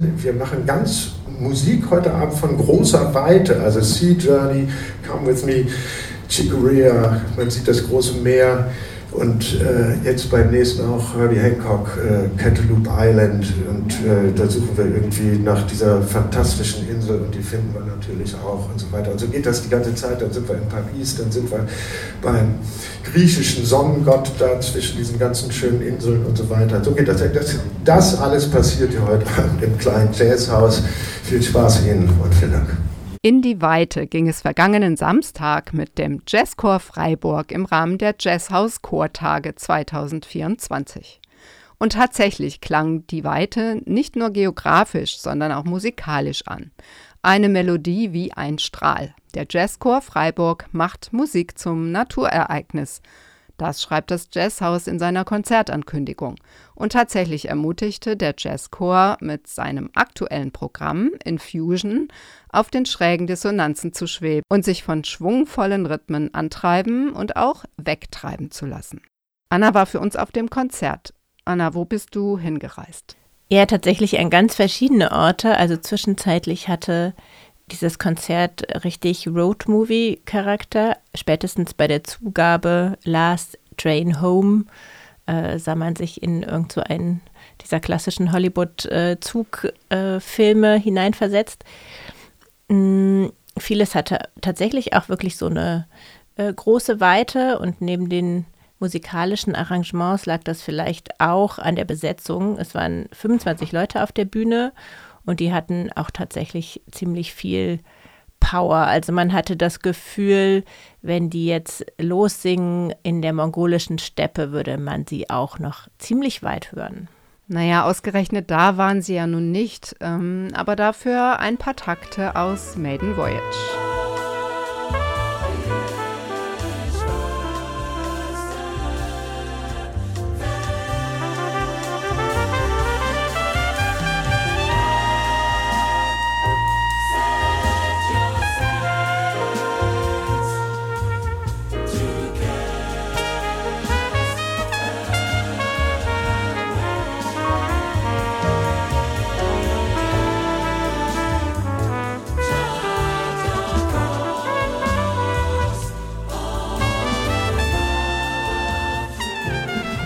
Wir machen ganz Musik heute Abend von großer Weite, also Sea Journey, Come With Me, Chicoria, man sieht das große Meer, und äh, jetzt beim nächsten auch Herbie Hancock, äh, Cantaloupe Island. Und äh, da suchen wir irgendwie nach dieser fantastischen Insel und die finden wir natürlich auch und so weiter. Und so geht das die ganze Zeit. Dann sind wir in Paris, dann sind wir beim griechischen Sonnengott da zwischen diesen ganzen schönen Inseln und so weiter. So geht das. Das, das alles passiert hier heute im kleinen Jazzhaus. Viel Spaß Ihnen und vielen Dank. In die Weite ging es vergangenen Samstag mit dem Jazzchor Freiburg im Rahmen der Jazzhaus Chortage 2024. Und tatsächlich klang die Weite nicht nur geografisch, sondern auch musikalisch an. Eine Melodie wie ein Strahl. Der Jazzchor Freiburg macht Musik zum Naturereignis das schreibt das Jazzhaus in seiner Konzertankündigung. Und tatsächlich ermutigte der Jazzchor mit seinem aktuellen Programm Infusion auf den schrägen Dissonanzen zu schweben und sich von schwungvollen Rhythmen antreiben und auch wegtreiben zu lassen. Anna war für uns auf dem Konzert. Anna, wo bist du hingereist? Ja, tatsächlich an ganz verschiedene Orte. Also zwischenzeitlich hatte dieses Konzert richtig Road-Movie-Charakter. Spätestens bei der Zugabe Last Train Home äh, sah man sich in irgend so einen dieser klassischen Hollywood-Zugfilme äh, hineinversetzt. Mhm, vieles hatte tatsächlich auch wirklich so eine äh, große Weite und neben den musikalischen Arrangements lag das vielleicht auch an der Besetzung. Es waren 25 Leute auf der Bühne und die hatten auch tatsächlich ziemlich viel Power. Also man hatte das Gefühl, wenn die jetzt lossingen in der mongolischen Steppe, würde man sie auch noch ziemlich weit hören. Naja, ausgerechnet da waren sie ja nun nicht, ähm, aber dafür ein paar Takte aus Maiden Voyage.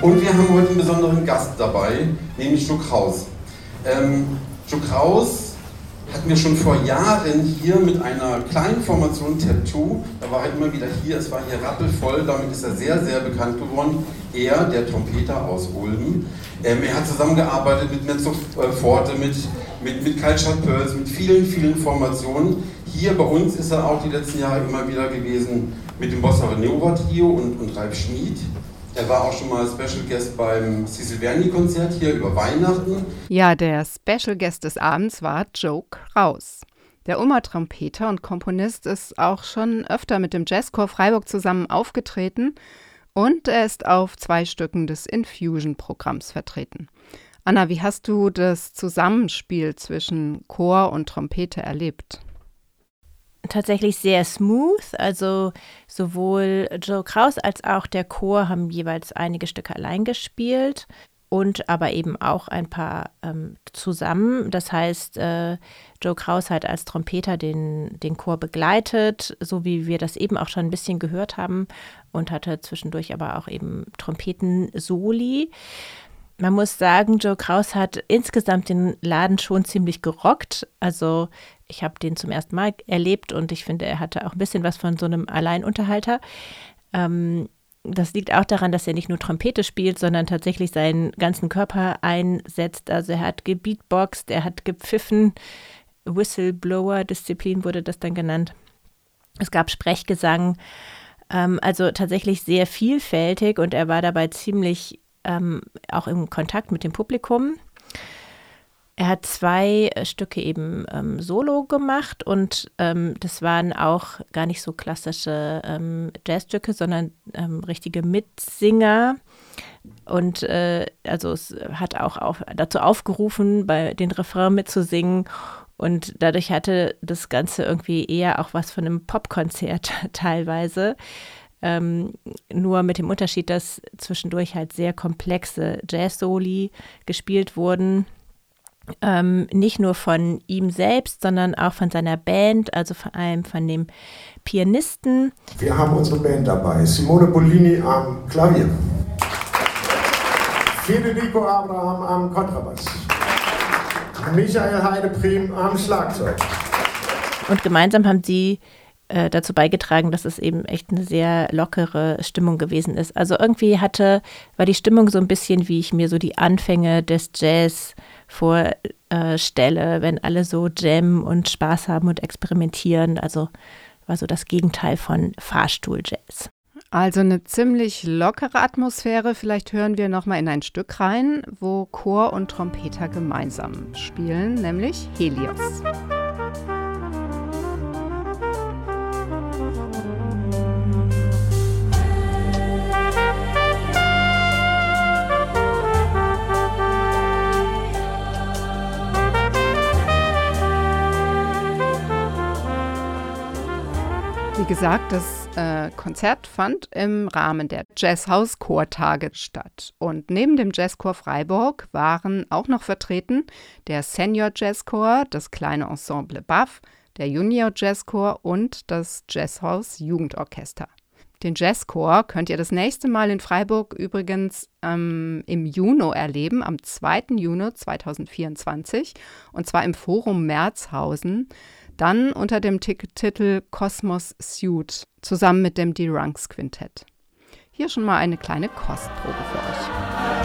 Und wir haben heute einen besonderen Gast dabei, nämlich Joe Kraus. Ähm, Joe Kraus hatten wir schon vor Jahren hier mit einer kleinen Formation Tattoo. Da war er immer wieder hier, es war hier rappelvoll, damit ist er sehr, sehr bekannt geworden. Er, der Trompeter aus Ulm. Ähm, er hat zusammengearbeitet mit Mezzo äh, Forte, mit, mit, mit Culture Pearls, mit vielen, vielen Formationen. Hier bei uns ist er auch die letzten Jahre immer wieder gewesen mit dem Bossa Nova Trio und, und Ralf Schmid. Er war auch schon mal Special Guest beim Cecil Verni-Konzert hier über Weihnachten. Ja, der Special Guest des Abends war Joe Kraus. Der Ulmer Trompeter und Komponist ist auch schon öfter mit dem Jazzchor Freiburg zusammen aufgetreten und er ist auf zwei Stücken des Infusion-Programms vertreten. Anna, wie hast du das Zusammenspiel zwischen Chor und Trompete erlebt? Tatsächlich sehr smooth. Also sowohl Joe Kraus als auch der Chor haben jeweils einige Stücke allein gespielt und aber eben auch ein paar ähm, zusammen. Das heißt, äh, Joe Kraus hat als Trompeter den, den Chor begleitet, so wie wir das eben auch schon ein bisschen gehört haben und hatte zwischendurch aber auch eben Trompeten-Soli. Man muss sagen, Joe Kraus hat insgesamt den Laden schon ziemlich gerockt. Also ich habe den zum ersten Mal erlebt und ich finde, er hatte auch ein bisschen was von so einem Alleinunterhalter. Ähm, das liegt auch daran, dass er nicht nur Trompete spielt, sondern tatsächlich seinen ganzen Körper einsetzt. Also er hat gebeatboxt, er hat gepfiffen, Whistleblower-Disziplin wurde das dann genannt. Es gab Sprechgesang, ähm, also tatsächlich sehr vielfältig und er war dabei ziemlich ähm, auch im Kontakt mit dem Publikum. Er hat zwei äh, Stücke eben ähm, solo gemacht und ähm, das waren auch gar nicht so klassische ähm, Jazzstücke, sondern ähm, richtige Mitsinger. Und äh, also es hat auch auf, dazu aufgerufen, bei den Refrain mitzusingen. Und dadurch hatte das Ganze irgendwie eher auch was von einem Popkonzert teilweise. Ähm, nur mit dem Unterschied, dass zwischendurch halt sehr komplexe Jazz-Soli gespielt wurden ähm, nicht nur von ihm selbst, sondern auch von seiner Band, also vor allem von dem Pianisten. Wir haben unsere Band dabei. Simone Bolini am Klavier. Federico Abraham am Kontrabass. Michael Heideprim am Schlagzeug. Und gemeinsam haben sie äh, dazu beigetragen, dass es eben echt eine sehr lockere Stimmung gewesen ist. Also irgendwie hatte, war die Stimmung so ein bisschen, wie ich mir so die Anfänge des Jazz vorstelle, wenn alle so jammen und Spaß haben und experimentieren. Also war so das Gegenteil von Fahrstuhl-Jazz. Also eine ziemlich lockere Atmosphäre. Vielleicht hören wir noch mal in ein Stück rein, wo Chor und Trompeter gemeinsam spielen, nämlich Helios. Gesagt, das äh, Konzert fand im Rahmen der Jazzhaus Chortage statt. Und neben dem Jazzchor Freiburg waren auch noch vertreten der Senior Jazzchor, das kleine Ensemble Buff, der Junior Jazzchor und das Jazzhaus Jugendorchester. Den Jazzchor könnt ihr das nächste Mal in Freiburg übrigens ähm, im Juni erleben, am 2. Juni 2024, und zwar im Forum Merzhausen. Dann unter dem Titel Cosmos Suit zusammen mit dem D-Runks Quintett. Hier schon mal eine kleine Kostprobe für euch.